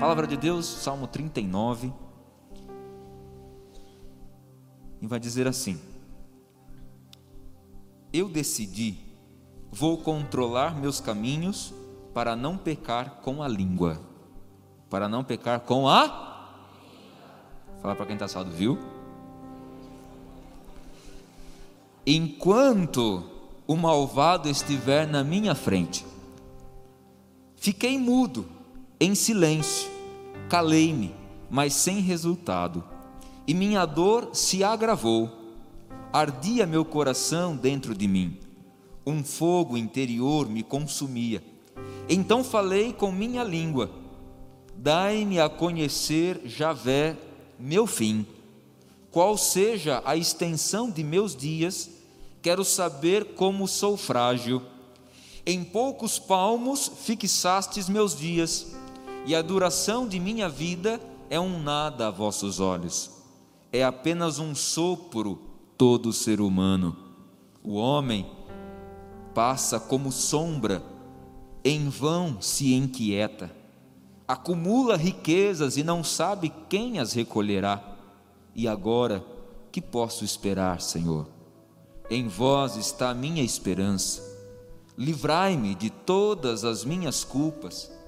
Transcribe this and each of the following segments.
Palavra de Deus, Salmo 39 e vai dizer assim: Eu decidi, vou controlar meus caminhos para não pecar com a língua, para não pecar com a. Fala para quem está assado, viu? Enquanto o malvado estiver na minha frente, fiquei mudo, em silêncio, calei-me, mas sem resultado e minha dor se agravou. Ardia meu coração dentro de mim, um fogo interior me consumia. Então falei com minha língua: Dai-me a conhecer, Javé, meu fim. Qual seja a extensão de meus dias, quero saber como sou frágil. Em poucos palmos fixastes meus dias, e a duração de minha vida é um nada a vossos olhos é apenas um sopro todo ser humano. O homem passa como sombra, em vão se inquieta, acumula riquezas e não sabe quem as recolherá. E agora, que posso esperar, Senhor? Em vós está a minha esperança. Livrai-me de todas as minhas culpas.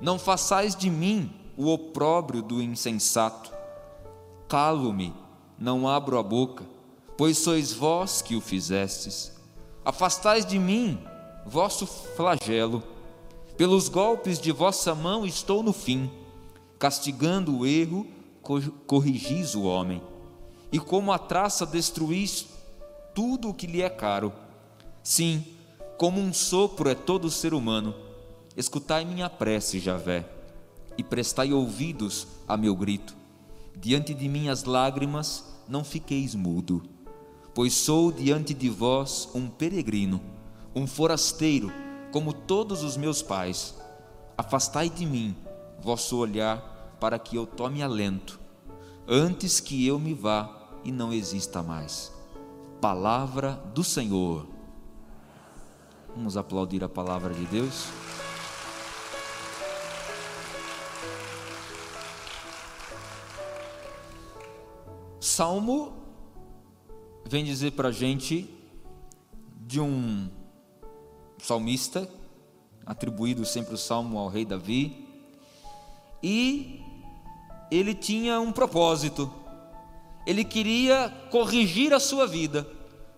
Não façais de mim o opróbrio do insensato Calo-me, não abro a boca, pois sois vós que o fizestes. Afastais de mim vosso flagelo. Pelos golpes de vossa mão estou no fim. Castigando o erro, corrigis o homem. E como a traça destruís tudo o que lhe é caro. Sim, como um sopro é todo ser humano. Escutai minha prece, Javé, e prestai ouvidos a meu grito diante de minhas lágrimas não fiqueis mudo, pois sou diante de vós um peregrino, um forasteiro, como todos os meus pais. Afastai de mim vosso olhar, para que eu tome alento, antes que eu me vá e não exista mais. Palavra do Senhor. Vamos aplaudir a palavra de Deus. Salmo vem dizer para a gente de um salmista, atribuído sempre o salmo ao rei Davi, e ele tinha um propósito, ele queria corrigir a sua vida,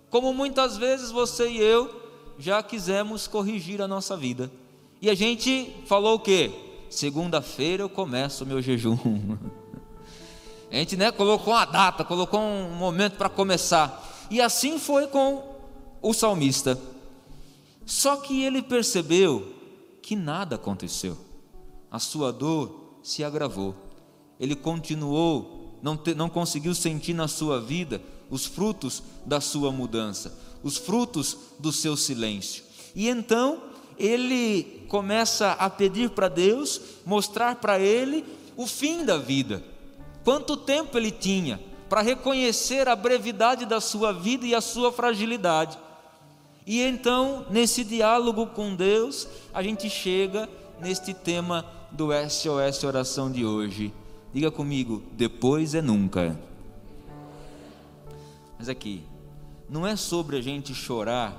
como muitas vezes você e eu já quisemos corrigir a nossa vida. E a gente falou o quê? Segunda-feira eu começo o meu jejum. A gente né, colocou uma data, colocou um momento para começar. E assim foi com o salmista. Só que ele percebeu que nada aconteceu. A sua dor se agravou. Ele continuou, não, te, não conseguiu sentir na sua vida os frutos da sua mudança, os frutos do seu silêncio. E então ele começa a pedir para Deus mostrar para ele o fim da vida. Quanto tempo ele tinha para reconhecer a brevidade da sua vida e a sua fragilidade. E então, nesse diálogo com Deus, a gente chega neste tema do SOS Oração de hoje. Diga comigo, depois é nunca. Mas aqui, não é sobre a gente chorar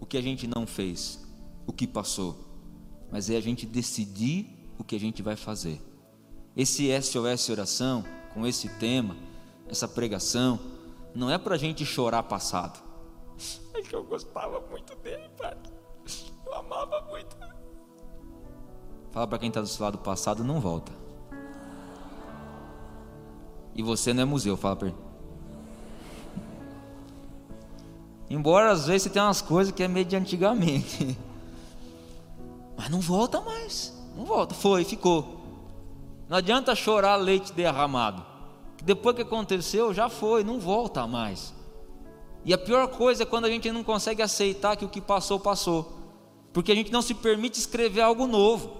o que a gente não fez, o que passou, mas é a gente decidir o que a gente vai fazer. Esse SOS oração, com esse tema, essa pregação, não é para a gente chorar passado. É que eu gostava muito dele, pai. Eu amava muito. Fala para quem está do seu lado passado, não volta. E você não é museu, fala para ele. Embora às vezes você tenha umas coisas que é meio de antigamente. Mas não volta mais. Não volta. Foi, ficou. Não adianta chorar leite derramado. Depois que aconteceu, já foi, não volta mais. E a pior coisa é quando a gente não consegue aceitar que o que passou, passou. Porque a gente não se permite escrever algo novo.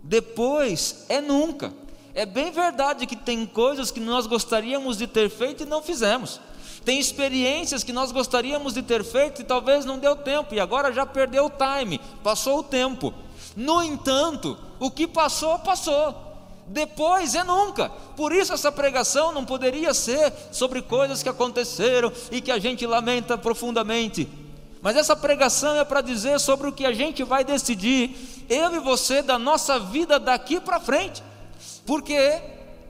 Depois é nunca. É bem verdade que tem coisas que nós gostaríamos de ter feito e não fizemos. Tem experiências que nós gostaríamos de ter feito e talvez não deu tempo, e agora já perdeu o time, passou o tempo. No entanto, o que passou, passou. Depois é nunca. Por isso essa pregação não poderia ser sobre coisas que aconteceram e que a gente lamenta profundamente. Mas essa pregação é para dizer sobre o que a gente vai decidir, eu e você, da nossa vida daqui para frente. Porque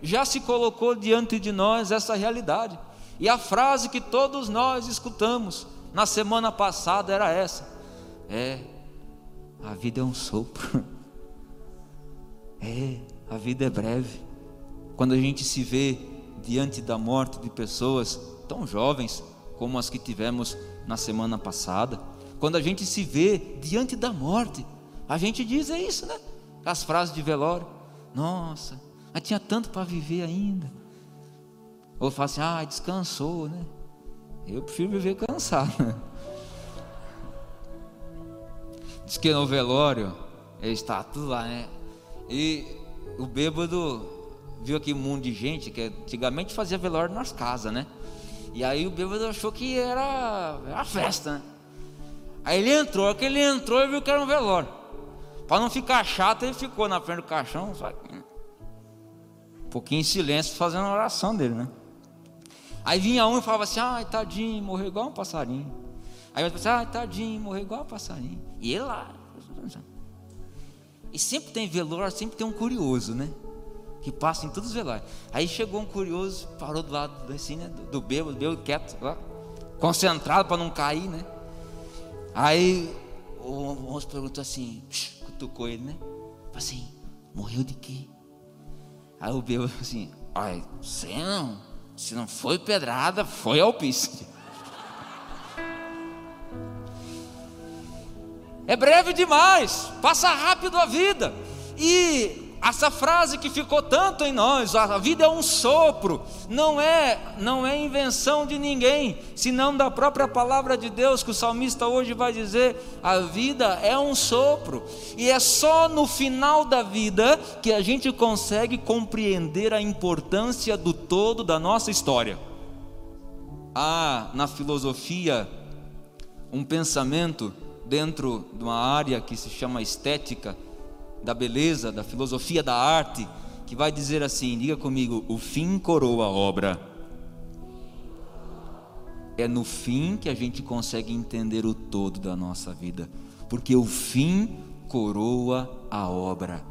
já se colocou diante de nós essa realidade. E a frase que todos nós escutamos na semana passada era essa: É, a vida é um sopro. É, a vida é breve. Quando a gente se vê diante da morte de pessoas tão jovens como as que tivemos na semana passada, quando a gente se vê diante da morte, a gente diz é isso, né? As frases de velório. Nossa, mas tinha tanto para viver ainda. Ou fala assim, ah, descansou, né? Eu prefiro viver cansado. Diz que no velório está tudo lá, né? E o bêbado viu aquele mundo de gente que antigamente fazia velório nas casas, né? E aí o bêbado achou que era, era festa, né? Aí ele entrou, que ele entrou e viu que era um velório. Para não ficar chato, ele ficou na frente do caixão, só um pouquinho em silêncio, fazendo a oração dele, né? Aí vinha um e falava assim: ai, tadinho, morreu igual um passarinho. Aí outro assim: ai, tadinho, morreu igual um passarinho. E ele lá. Sempre tem velório, sempre tem um curioso, né? Que passa em todos os velórios. Aí chegou um curioso, parou do lado assim, né? Do, do bêbado, bêbado quieto, lá, concentrado para não cair, né? Aí o moço perguntou assim, cutucou ele, né? Falei assim, morreu de quê? Aí o bêbado assim, ai, sei não. Se não foi pedrada, foi alpiste. É breve demais, passa rápido a vida. E essa frase que ficou tanto em nós, a vida é um sopro, não é, não é invenção de ninguém, senão da própria palavra de Deus que o salmista hoje vai dizer, a vida é um sopro, e é só no final da vida que a gente consegue compreender a importância do todo da nossa história. Há na filosofia um pensamento dentro de uma área que se chama estética, da beleza, da filosofia da arte, que vai dizer assim: diga comigo, o fim coroa a obra. É no fim que a gente consegue entender o todo da nossa vida, porque o fim coroa a obra.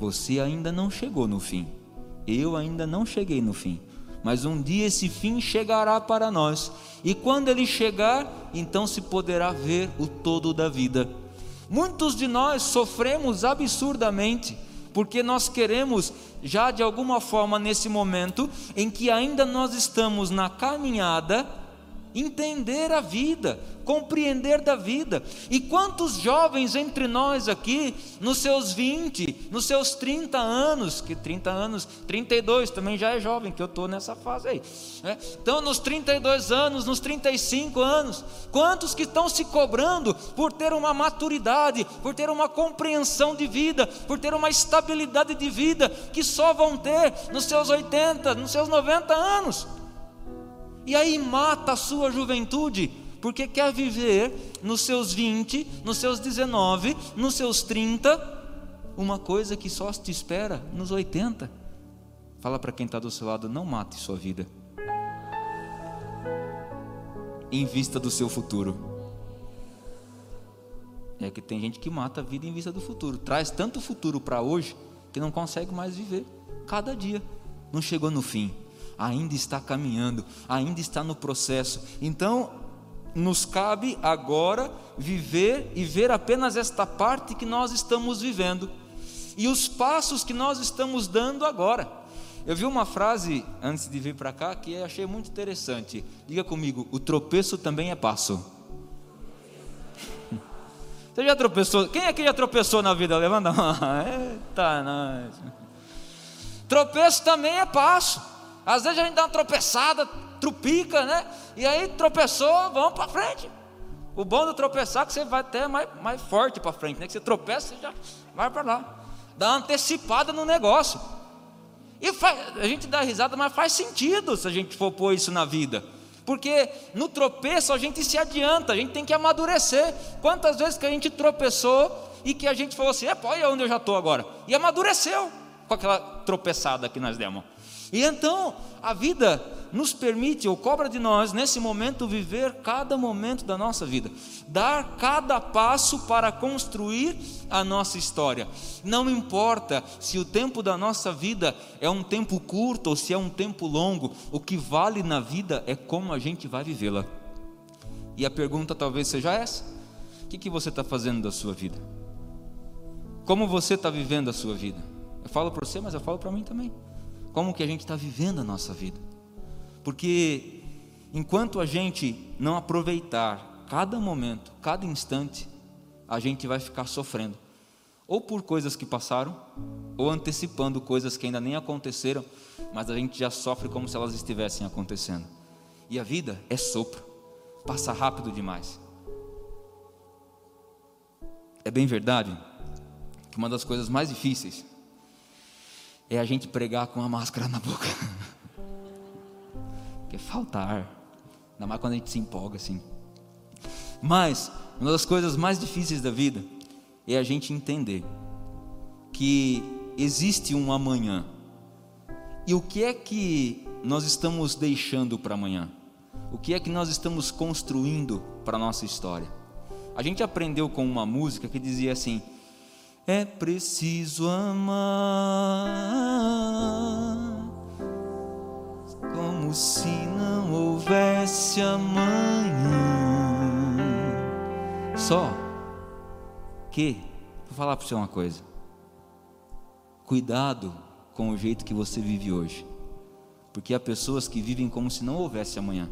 Você ainda não chegou no fim, eu ainda não cheguei no fim, mas um dia esse fim chegará para nós, e quando ele chegar, então se poderá ver o todo da vida. Muitos de nós sofremos absurdamente, porque nós queremos, já de alguma forma nesse momento em que ainda nós estamos na caminhada, entender a vida, compreender da vida. E quantos jovens entre nós aqui, nos seus 20, nos seus 30 anos, que 30 anos, 32 também já é jovem, que eu estou nessa fase aí. Né? Então, nos 32 anos, nos 35 anos, quantos que estão se cobrando por ter uma maturidade, por ter uma compreensão de vida, por ter uma estabilidade de vida, que só vão ter nos seus 80, nos seus 90 anos e aí mata a sua juventude, porque quer viver nos seus 20, nos seus 19, nos seus 30, uma coisa que só te espera nos 80. Fala para quem está do seu lado: não mate sua vida, em vista do seu futuro. É que tem gente que mata a vida em vista do futuro, traz tanto futuro para hoje que não consegue mais viver cada dia. Não chegou no fim, ainda está caminhando, ainda está no processo. Então, nos cabe agora viver e ver apenas esta parte que nós estamos vivendo e os passos que nós estamos dando agora. Eu vi uma frase antes de vir para cá que eu achei muito interessante. Diga comigo: o tropeço também é passo. Você já tropeçou? Quem aqui já tropeçou na vida? Levanta a mão. Eita, nós. Tropeço também é passo. Às vezes a gente dá uma tropeçada, trupica, né? E aí tropeçou, vamos para frente. O bom do tropeçar é que você vai até mais, mais forte para frente, né? Que você tropeça, você já vai para lá. Dá uma antecipada no negócio. E faz, a gente dá risada, mas faz sentido se a gente for pôr isso na vida. Porque no tropeço a gente se adianta, a gente tem que amadurecer. Quantas vezes que a gente tropeçou e que a gente falou assim: é, olha onde eu já estou agora. E amadureceu com aquela tropeçada que nós demos. E então a vida nos permite ou cobra de nós, nesse momento, viver cada momento da nossa vida, dar cada passo para construir a nossa história. Não importa se o tempo da nossa vida é um tempo curto ou se é um tempo longo, o que vale na vida é como a gente vai vivê-la. E a pergunta talvez seja essa: o que, que você está fazendo da sua vida? Como você está vivendo a sua vida? Eu falo para você, mas eu falo para mim também. Como que a gente está vivendo a nossa vida? Porque enquanto a gente não aproveitar cada momento, cada instante, a gente vai ficar sofrendo. Ou por coisas que passaram, ou antecipando coisas que ainda nem aconteceram, mas a gente já sofre como se elas estivessem acontecendo. E a vida é sopro, passa rápido demais. É bem verdade que uma das coisas mais difíceis é a gente pregar com a máscara na boca. porque falta ar. Ainda mais quando a gente se empolga assim. Mas, uma das coisas mais difíceis da vida é a gente entender que existe um amanhã. E o que é que nós estamos deixando para amanhã? O que é que nós estamos construindo para a nossa história? A gente aprendeu com uma música que dizia assim: É preciso amar como se não houvesse amanhã. Só que, vou falar para você uma coisa: cuidado com o jeito que você vive hoje, porque há pessoas que vivem como se não houvesse amanhã,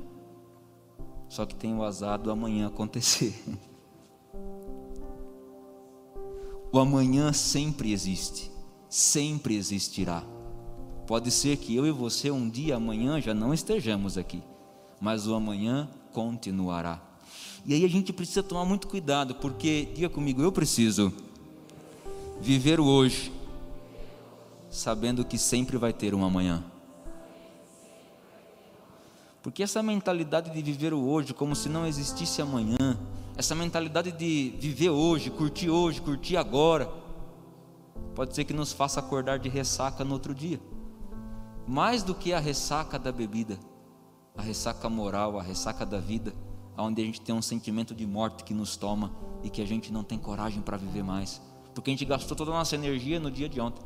só que tem o azar do amanhã acontecer. O amanhã sempre existe, sempre existirá. Pode ser que eu e você um dia amanhã já não estejamos aqui, mas o amanhã continuará. E aí a gente precisa tomar muito cuidado, porque, diga comigo, eu preciso viver o hoje, sabendo que sempre vai ter um amanhã. Porque essa mentalidade de viver o hoje como se não existisse amanhã, essa mentalidade de viver hoje, curtir hoje, curtir agora, pode ser que nos faça acordar de ressaca no outro dia mais do que a ressaca da bebida, a ressaca moral, a ressaca da vida, onde a gente tem um sentimento de morte que nos toma e que a gente não tem coragem para viver mais, porque a gente gastou toda a nossa energia no dia de ontem.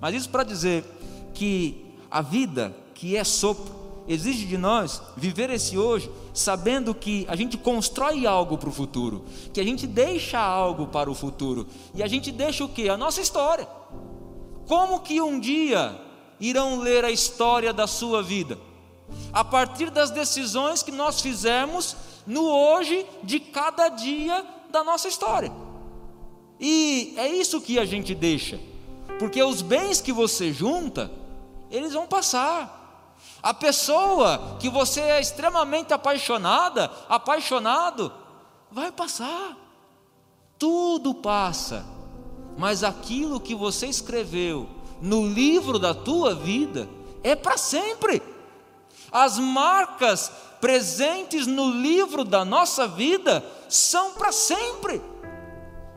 Mas isso para dizer que a vida, que é sopro, exige de nós viver esse hoje, sabendo que a gente constrói algo para o futuro, que a gente deixa algo para o futuro, e a gente deixa o que? A nossa história. Como que um dia irão ler a história da sua vida, a partir das decisões que nós fizemos no hoje de cada dia da nossa história. E é isso que a gente deixa, porque os bens que você junta, eles vão passar. A pessoa que você é extremamente apaixonada, apaixonado, vai passar. Tudo passa, mas aquilo que você escreveu, no livro da tua vida é para sempre. As marcas presentes no livro da nossa vida são para sempre.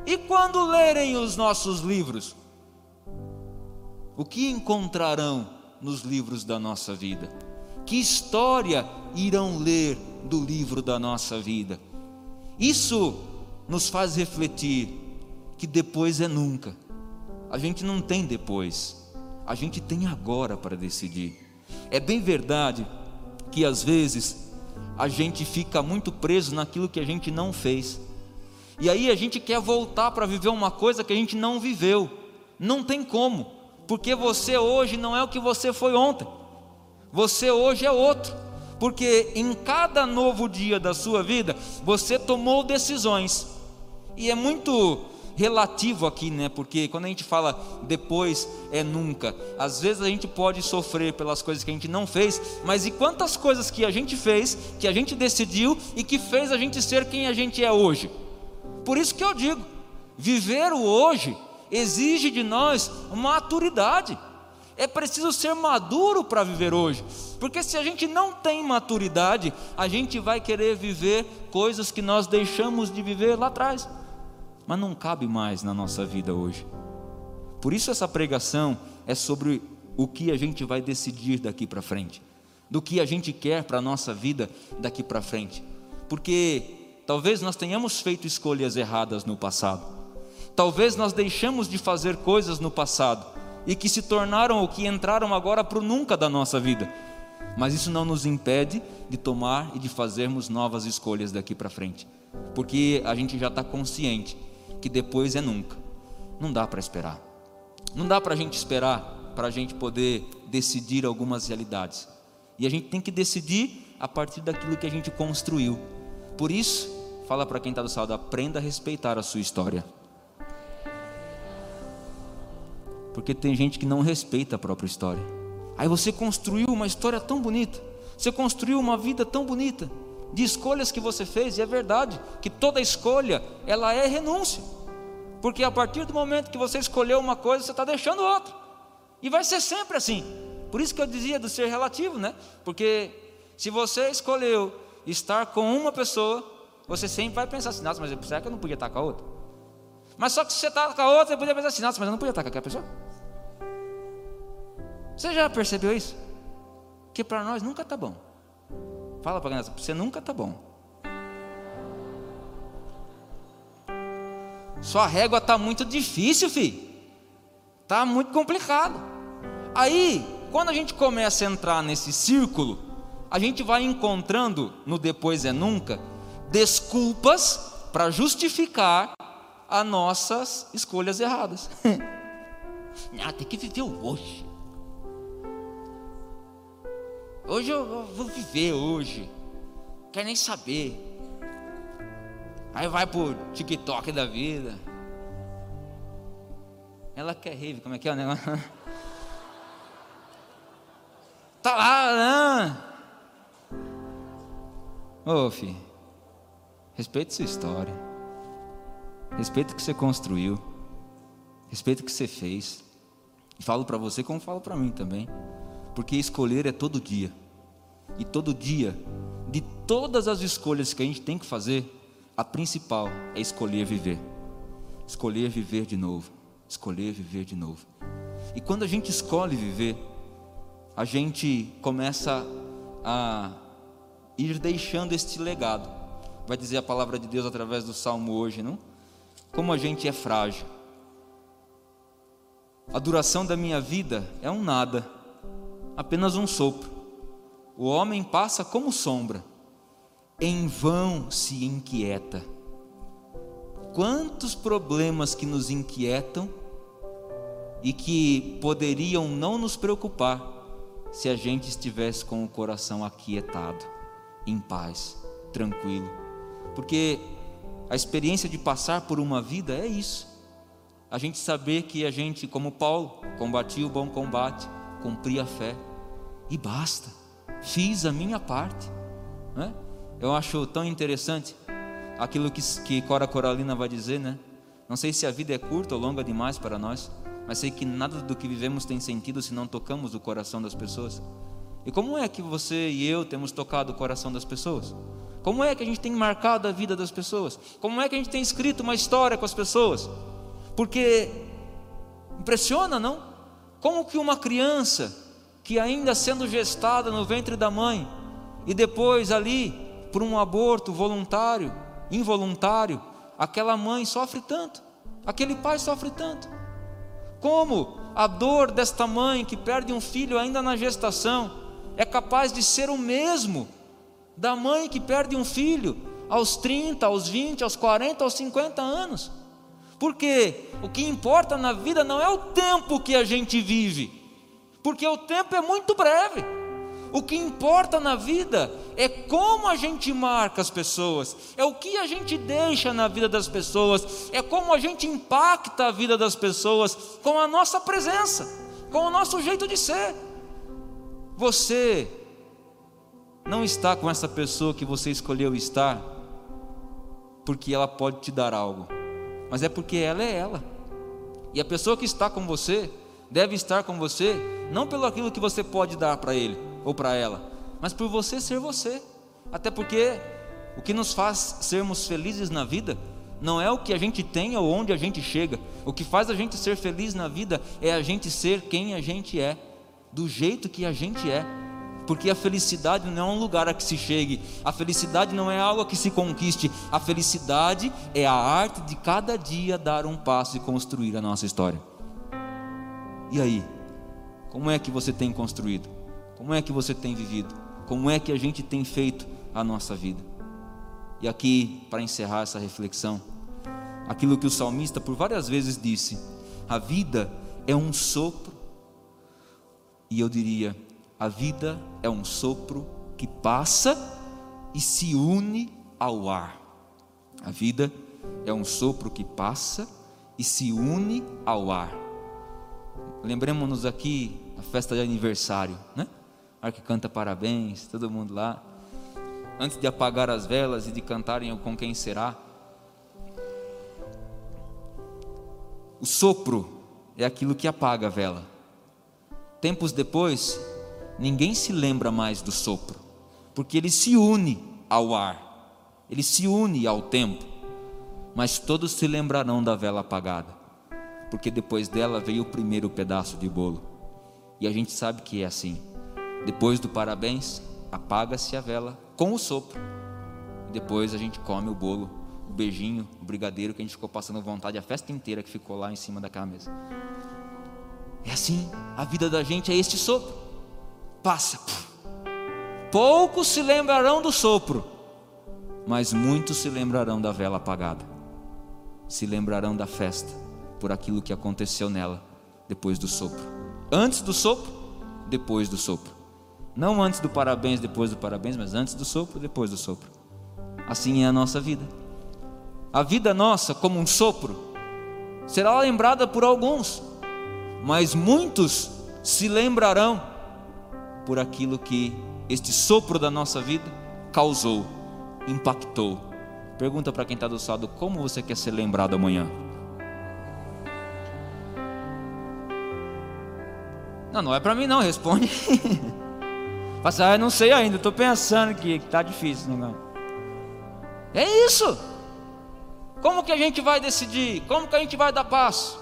E quando lerem os nossos livros, o que encontrarão nos livros da nossa vida? Que história irão ler do livro da nossa vida? Isso nos faz refletir que depois é nunca. A gente não tem depois, a gente tem agora para decidir. É bem verdade que às vezes a gente fica muito preso naquilo que a gente não fez. E aí a gente quer voltar para viver uma coisa que a gente não viveu. Não tem como, porque você hoje não é o que você foi ontem. Você hoje é outro. Porque em cada novo dia da sua vida, você tomou decisões. E é muito relativo aqui, né? Porque quando a gente fala depois é nunca, às vezes a gente pode sofrer pelas coisas que a gente não fez, mas e quantas coisas que a gente fez, que a gente decidiu e que fez a gente ser quem a gente é hoje? Por isso que eu digo, viver o hoje exige de nós maturidade. É preciso ser maduro para viver hoje, porque se a gente não tem maturidade, a gente vai querer viver coisas que nós deixamos de viver lá atrás mas não cabe mais na nossa vida hoje. Por isso, essa pregação é sobre o que a gente vai decidir daqui para frente, do que a gente quer para a nossa vida daqui para frente, porque talvez nós tenhamos feito escolhas erradas no passado, talvez nós deixamos de fazer coisas no passado e que se tornaram ou que entraram agora para o nunca da nossa vida, mas isso não nos impede de tomar e de fazermos novas escolhas daqui para frente, porque a gente já está consciente que depois é nunca. Não dá para esperar. Não dá para a gente esperar para a gente poder decidir algumas realidades. E a gente tem que decidir a partir daquilo que a gente construiu. Por isso, fala para quem está do saldo, aprenda a respeitar a sua história. Porque tem gente que não respeita a própria história. Aí você construiu uma história tão bonita, você construiu uma vida tão bonita, de escolhas que você fez, e é verdade que toda escolha ela é renúncia, porque a partir do momento que você escolheu uma coisa, você está deixando outra, e vai ser sempre assim. Por isso que eu dizia do ser relativo, né? Porque se você escolheu estar com uma pessoa, você sempre vai pensar assim: nossa, mas será que eu não podia estar com a outra? Mas só que se você está com a outra, você podia pensar assim: nossa, mas eu não podia estar com aquela pessoa. Você já percebeu isso? Que para nós nunca está bom. Fala para criança, você nunca está bom. Sua régua está muito difícil, filho. Está muito complicado. Aí, quando a gente começa a entrar nesse círculo, a gente vai encontrando no depois é nunca desculpas para justificar as nossas escolhas erradas. Não, tem que viver hoje. Hoje eu vou viver hoje. Quer nem saber. Aí vai pro TikTok da vida. Ela quer rave, como é que é o negócio? Tá lá, né? Ô, filho, respeita sua história. Respeita o que você construiu. Respeita o que você fez. E falo para você como falo para mim também porque escolher é todo dia. E todo dia, de todas as escolhas que a gente tem que fazer, a principal é escolher viver. Escolher viver de novo. Escolher viver de novo. E quando a gente escolhe viver, a gente começa a ir deixando este legado. Vai dizer a palavra de Deus através do salmo hoje, não? Como a gente é frágil. A duração da minha vida é um nada apenas um sopro. O homem passa como sombra, em vão se inquieta. Quantos problemas que nos inquietam e que poderiam não nos preocupar se a gente estivesse com o coração aquietado, em paz, tranquilo. Porque a experiência de passar por uma vida é isso. A gente saber que a gente, como Paulo, combatia o bom combate, cumpri a fé e basta. Fiz a minha parte. Né? Eu acho tão interessante aquilo que, que Cora Coralina vai dizer, né? Não sei se a vida é curta ou longa demais para nós, mas sei que nada do que vivemos tem sentido se não tocamos o coração das pessoas. E como é que você e eu temos tocado o coração das pessoas? Como é que a gente tem marcado a vida das pessoas? Como é que a gente tem escrito uma história com as pessoas? Porque impressiona, não? Como que uma criança que ainda sendo gestada no ventre da mãe e depois ali por um aborto voluntário, involuntário, aquela mãe sofre tanto, aquele pai sofre tanto. Como a dor desta mãe que perde um filho ainda na gestação é capaz de ser o mesmo da mãe que perde um filho aos 30, aos 20, aos 40, aos 50 anos. Porque o que importa na vida não é o tempo que a gente vive, porque o tempo é muito breve. O que importa na vida é como a gente marca as pessoas, é o que a gente deixa na vida das pessoas, é como a gente impacta a vida das pessoas com a nossa presença, com o nosso jeito de ser. Você não está com essa pessoa que você escolheu estar porque ela pode te dar algo, mas é porque ela é ela. E a pessoa que está com você deve estar com você não pelo aquilo que você pode dar para ele ou para ela, mas por você ser você. Até porque o que nos faz sermos felizes na vida não é o que a gente tem ou onde a gente chega. O que faz a gente ser feliz na vida é a gente ser quem a gente é, do jeito que a gente é porque a felicidade não é um lugar a que se chegue, a felicidade não é algo a que se conquiste, a felicidade é a arte de cada dia dar um passo e construir a nossa história. E aí? Como é que você tem construído? Como é que você tem vivido? Como é que a gente tem feito a nossa vida? E aqui, para encerrar essa reflexão, aquilo que o salmista por várias vezes disse: a vida é um sopro, e eu diria, a vida é um sopro que passa e se une ao ar. A vida é um sopro que passa e se une ao ar. Lembremos-nos aqui a festa de aniversário, né? A que canta parabéns, todo mundo lá. Antes de apagar as velas e de cantarem com quem será. O sopro é aquilo que apaga a vela. Tempos depois, ninguém se lembra mais do sopro, porque ele se une ao ar, ele se une ao tempo, mas todos se lembrarão da vela apagada, porque depois dela veio o primeiro pedaço de bolo, e a gente sabe que é assim. Depois do parabéns, apaga-se a vela com o sopro, e depois a gente come o bolo, o beijinho, o brigadeiro que a gente ficou passando vontade a festa inteira que ficou lá em cima daquela mesa. É assim, a vida da gente é este sopro passa. Poucos se lembrarão do sopro, mas muitos se lembrarão da vela apagada. Se lembrarão da festa por aquilo que aconteceu nela depois do sopro. Antes do sopro, depois do sopro. Não antes do parabéns, depois do parabéns, mas antes do sopro, depois do sopro. Assim é a nossa vida. A vida nossa, como um sopro, será lembrada por alguns, mas muitos se lembrarão por aquilo que este sopro da nossa vida causou, impactou. Pergunta para quem está do lado: como você quer ser lembrado amanhã? Não, não é para mim não, responde. Passa, ah, não sei ainda, estou pensando que está difícil. Não. É isso. Como que a gente vai decidir? Como que a gente vai dar passo?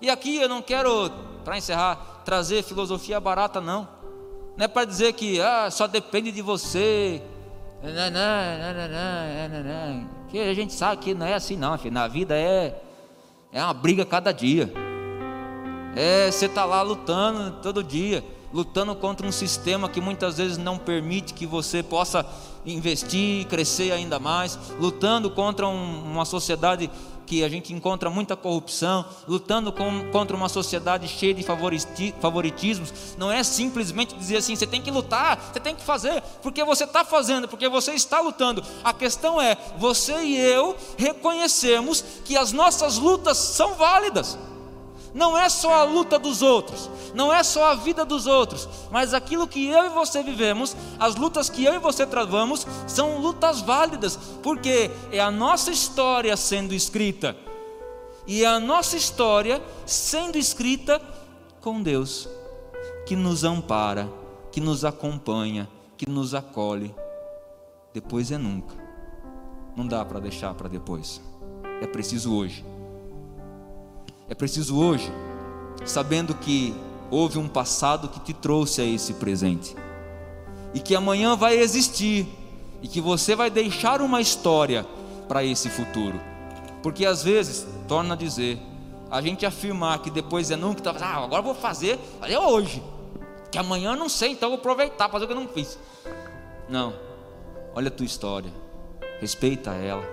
E aqui eu não quero, para encerrar, trazer filosofia barata, não. Não é para dizer que ah, só depende de você. Que a gente sabe que não é assim não, filho. Na vida é é uma briga cada dia. É, você está lá lutando todo dia, lutando contra um sistema que muitas vezes não permite que você possa investir, crescer ainda mais, lutando contra um, uma sociedade que a gente encontra muita corrupção, lutando com, contra uma sociedade cheia de favoritismos. Não é simplesmente dizer assim, você tem que lutar, você tem que fazer, porque você está fazendo, porque você está lutando. A questão é, você e eu reconhecemos que as nossas lutas são válidas. Não é só a luta dos outros, não é só a vida dos outros, mas aquilo que eu e você vivemos, as lutas que eu e você travamos, são lutas válidas, porque é a nossa história sendo escrita, e é a nossa história sendo escrita com Deus, que nos ampara, que nos acompanha, que nos acolhe. Depois é nunca. Não dá para deixar para depois. É preciso hoje. É preciso hoje, sabendo que houve um passado que te trouxe a esse presente. E que amanhã vai existir. E que você vai deixar uma história para esse futuro. Porque às vezes, torna a dizer, a gente afirmar que depois é nunca, tá, ah, agora vou fazer, é hoje. Que amanhã eu não sei, então vou aproveitar, fazer o que eu não fiz. Não. Olha a tua história. Respeita ela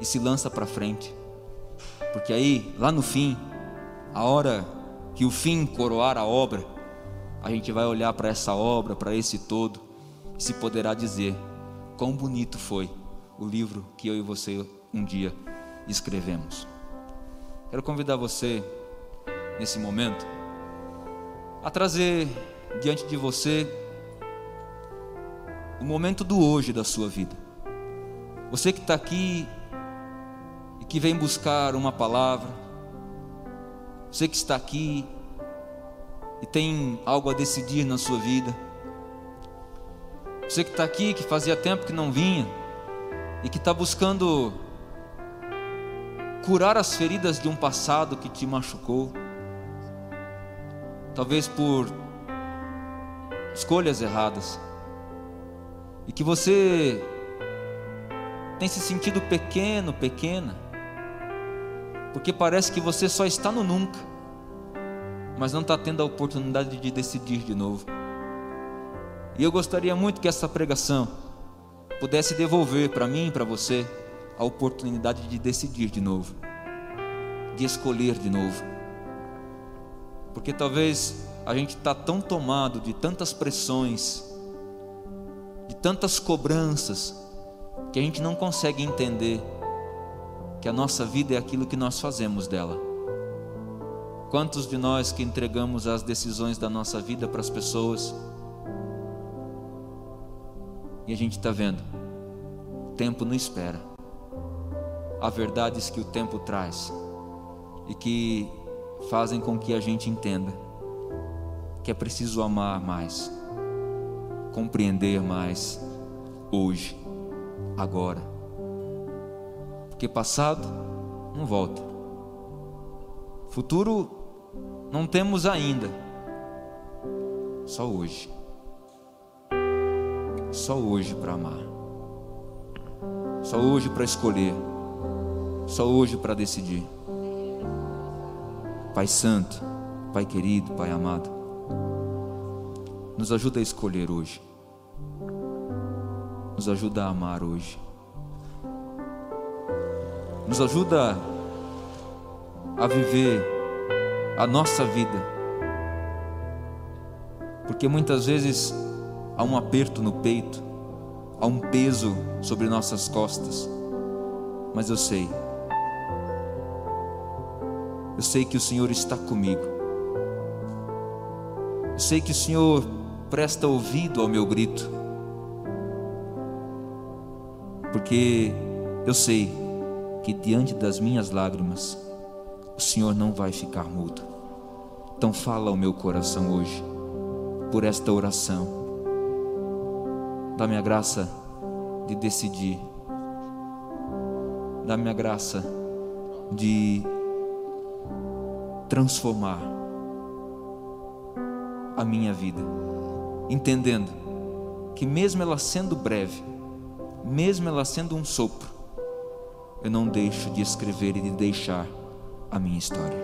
e se lança para frente. Porque aí, lá no fim, a hora que o fim coroar a obra, a gente vai olhar para essa obra, para esse todo, e se poderá dizer quão bonito foi o livro que eu e você um dia escrevemos. Quero convidar você, nesse momento, a trazer diante de você o momento do hoje da sua vida. Você que está aqui e que vem buscar uma palavra, você que está aqui e tem algo a decidir na sua vida, você que está aqui que fazia tempo que não vinha e que está buscando curar as feridas de um passado que te machucou, talvez por escolhas erradas, e que você tem se sentido pequeno, pequena, porque parece que você só está no nunca, mas não está tendo a oportunidade de decidir de novo. E eu gostaria muito que essa pregação pudesse devolver para mim e para você a oportunidade de decidir de novo, de escolher de novo. Porque talvez a gente está tão tomado de tantas pressões, de tantas cobranças, que a gente não consegue entender que a nossa vida é aquilo que nós fazemos dela. Quantos de nós que entregamos as decisões da nossa vida para as pessoas e a gente está vendo, o tempo não espera há verdades que o tempo traz e que fazem com que a gente entenda que é preciso amar mais, compreender mais hoje, agora. Porque passado não volta. Futuro não temos ainda. Só hoje. Só hoje para amar. Só hoje para escolher só hoje para decidir. Pai Santo, Pai querido, Pai amado, nos ajuda a escolher hoje, nos ajuda a amar hoje, nos ajuda a viver a nossa vida, porque muitas vezes há um aperto no peito, há um peso sobre nossas costas, mas eu sei eu sei que o Senhor está comigo. Eu sei que o Senhor presta ouvido ao meu grito. Porque eu sei que diante das minhas lágrimas, o Senhor não vai ficar mudo. Então fala ao meu coração hoje, por esta oração. Dá-me a graça de decidir. Dá-me a graça de transformar a minha vida, entendendo que, mesmo ela sendo breve, mesmo ela sendo um sopro, eu não deixo de escrever e de deixar a minha história.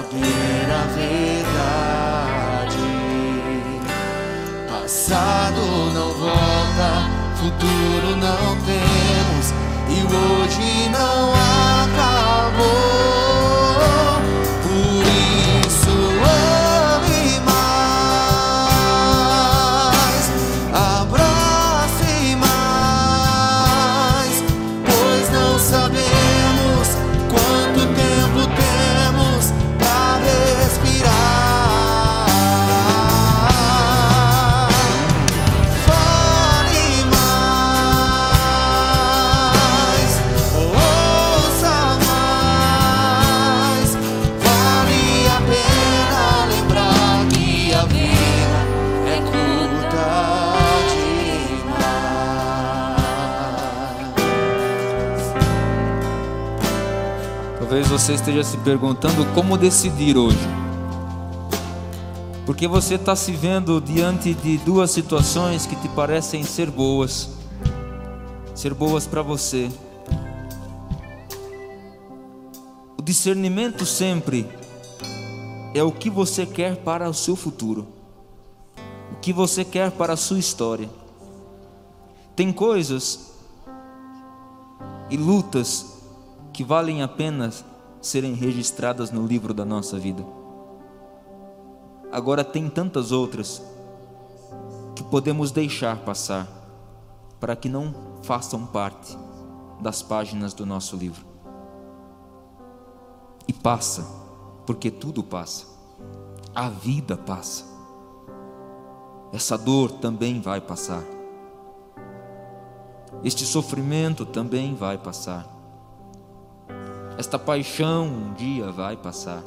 saber a verdade. Passado não volta, futuro não tem. você esteja se perguntando como decidir hoje. Porque você está se vendo diante de duas situações que te parecem ser boas, ser boas para você. O discernimento sempre é o que você quer para o seu futuro, o que você quer para a sua história. Tem coisas e lutas que valem a pena serem registradas no livro da nossa vida. Agora tem tantas outras que podemos deixar passar para que não façam parte das páginas do nosso livro. E passa, porque tudo passa. A vida passa. Essa dor também vai passar. Este sofrimento também vai passar esta paixão um dia vai passar.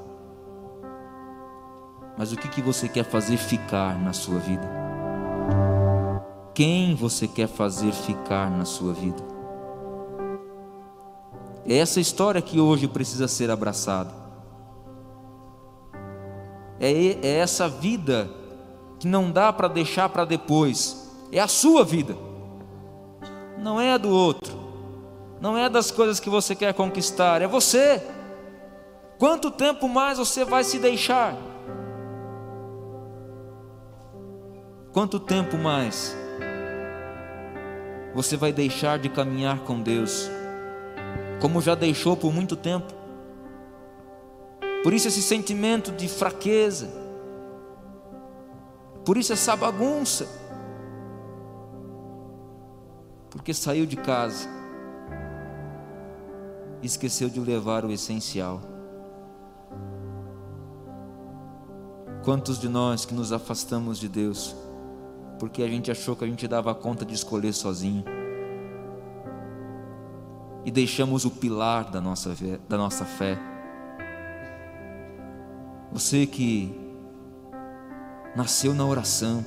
Mas o que, que você quer fazer ficar na sua vida? Quem você quer fazer ficar na sua vida? É essa história que hoje precisa ser abraçada. É, é essa vida que não dá para deixar para depois. É a sua vida, não é a do outro não é das coisas que você quer conquistar, é você. Quanto tempo mais você vai se deixar? Quanto tempo mais você vai deixar de caminhar com Deus, como já deixou por muito tempo? Por isso esse sentimento de fraqueza, por isso essa bagunça, porque saiu de casa esqueceu de levar o essencial. Quantos de nós que nos afastamos de Deus, porque a gente achou que a gente dava conta de escolher sozinho, e deixamos o pilar da nossa fé, da nossa fé. Você que nasceu na oração,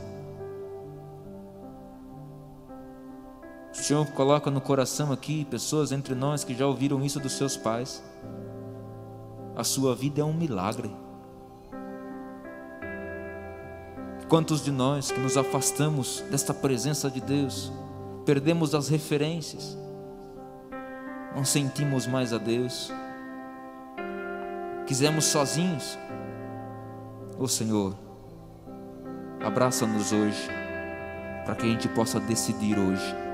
Senhor coloca no coração aqui pessoas entre nós que já ouviram isso dos seus pais. A sua vida é um milagre. Quantos de nós que nos afastamos desta presença de Deus, perdemos as referências, não sentimos mais a Deus, quisemos sozinhos. Ô oh, Senhor, abraça-nos hoje, para que a gente possa decidir hoje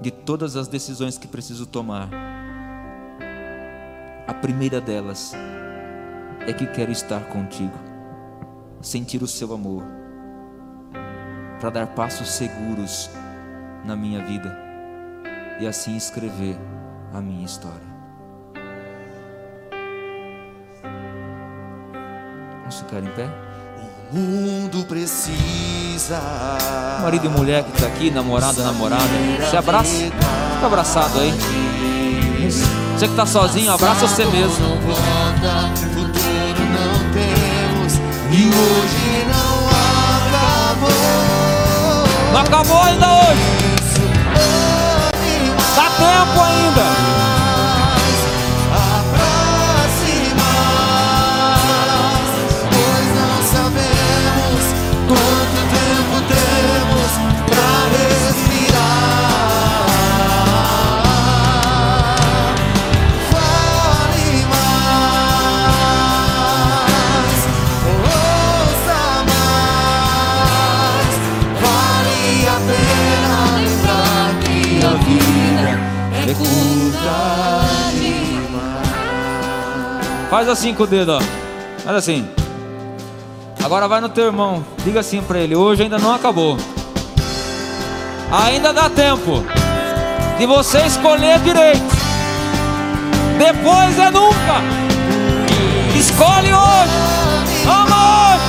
de todas as decisões que preciso tomar. A primeira delas é que quero estar contigo, sentir o seu amor, para dar passos seguros na minha vida e assim escrever a minha história. Vamos ficar em pé? mundo precisa. Marido e mulher que está aqui, namorado, namorada, se abraça. Fica abraçado aí. Você que está sozinho, abraça você mesmo. E hoje não acabou. Não acabou ainda hoje. fecunda Faz assim com o dedo, ó. Faz assim. Agora vai no teu irmão. Diga assim pra ele: hoje ainda não acabou. Ainda dá tempo de você escolher direito. Depois é nunca. Escolhe hoje. Ama hoje.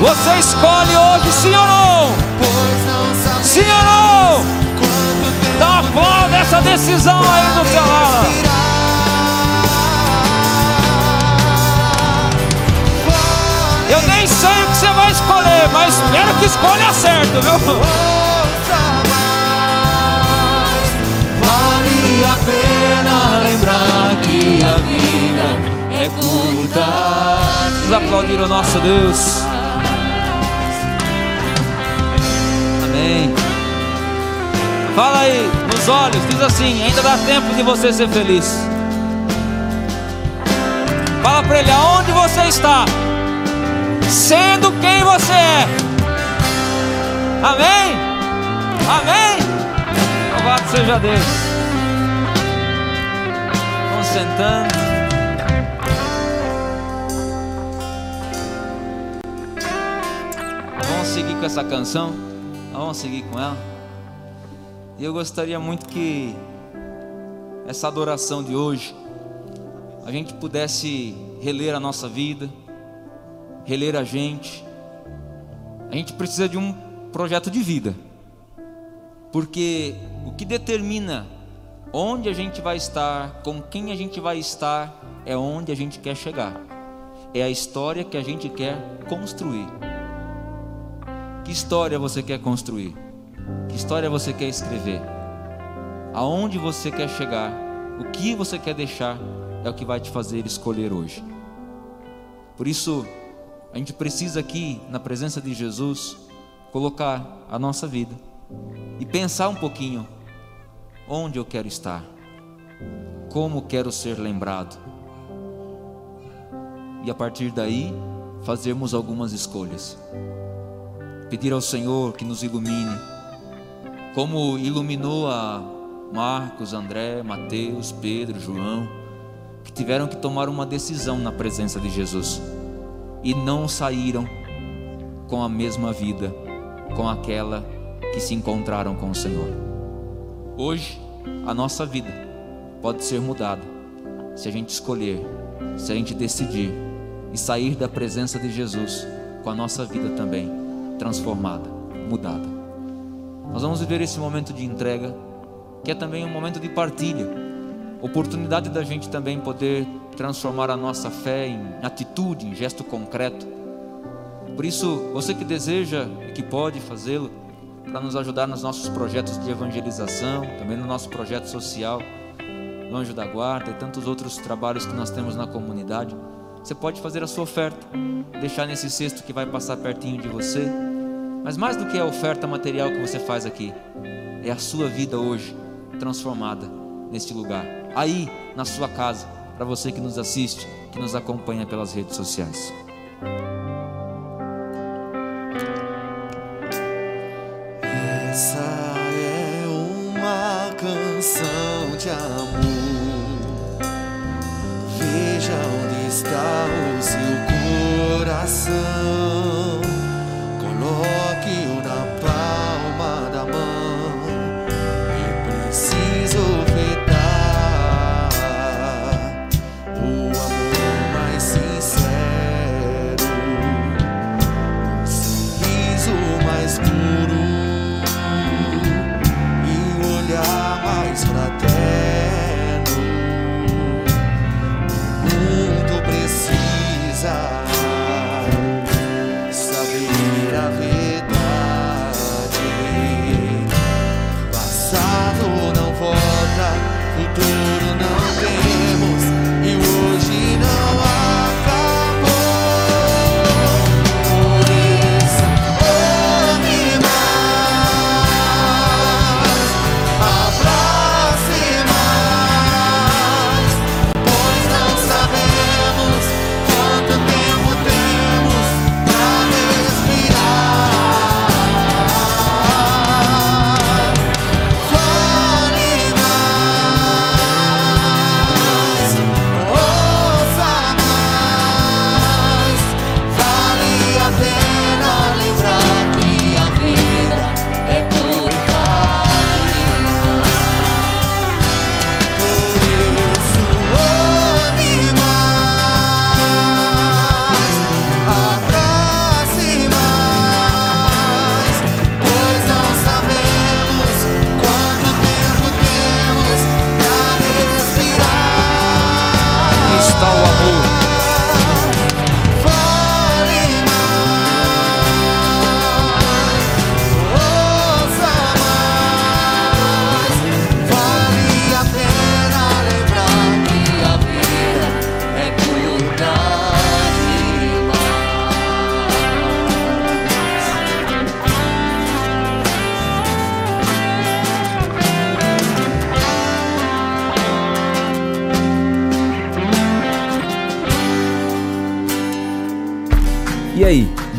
Você escolhe hoje, sim ou não? Sim ou não? Dá pau dessa decisão aí do seu lado. Eu nem sei o que você vai escolher, mas espero que escolha certo, viu? Vale a pena lembrar que a vida é curta. Vamos aplaudir o nosso Deus. Amém. Fala aí nos olhos, diz assim: ainda dá tempo de você ser feliz. Fala para ele aonde você está, sendo quem você é. Amém? Amém? Louvado seja Deus. Vamos sentando. Vamos seguir com essa canção. Vamos seguir com ela. E eu gostaria muito que essa adoração de hoje a gente pudesse reler a nossa vida, reler a gente. A gente precisa de um projeto de vida. Porque o que determina onde a gente vai estar, com quem a gente vai estar, é onde a gente quer chegar. É a história que a gente quer construir. Que história você quer construir? Que história você quer escrever? Aonde você quer chegar? O que você quer deixar é o que vai te fazer escolher hoje. Por isso, a gente precisa aqui, na presença de Jesus, colocar a nossa vida e pensar um pouquinho onde eu quero estar, como quero ser lembrado. E a partir daí, fazermos algumas escolhas. Pedir ao Senhor que nos ilumine, como iluminou a Marcos, André, Mateus, Pedro, João, que tiveram que tomar uma decisão na presença de Jesus e não saíram com a mesma vida, com aquela que se encontraram com o Senhor. Hoje, a nossa vida pode ser mudada se a gente escolher, se a gente decidir e sair da presença de Jesus com a nossa vida também transformada, mudada. Nós vamos viver esse momento de entrega, que é também um momento de partilha, oportunidade da gente também poder transformar a nossa fé em atitude, em gesto concreto. Por isso, você que deseja e que pode fazê-lo, para nos ajudar nos nossos projetos de evangelização, também no nosso projeto social, no Anjo da Guarda e tantos outros trabalhos que nós temos na comunidade, você pode fazer a sua oferta, deixar nesse cesto que vai passar pertinho de você. Mas mais do que a oferta material que você faz aqui, é a sua vida hoje transformada neste lugar, aí na sua casa, para você que nos assiste, que nos acompanha pelas redes sociais. Essa é uma canção de amor.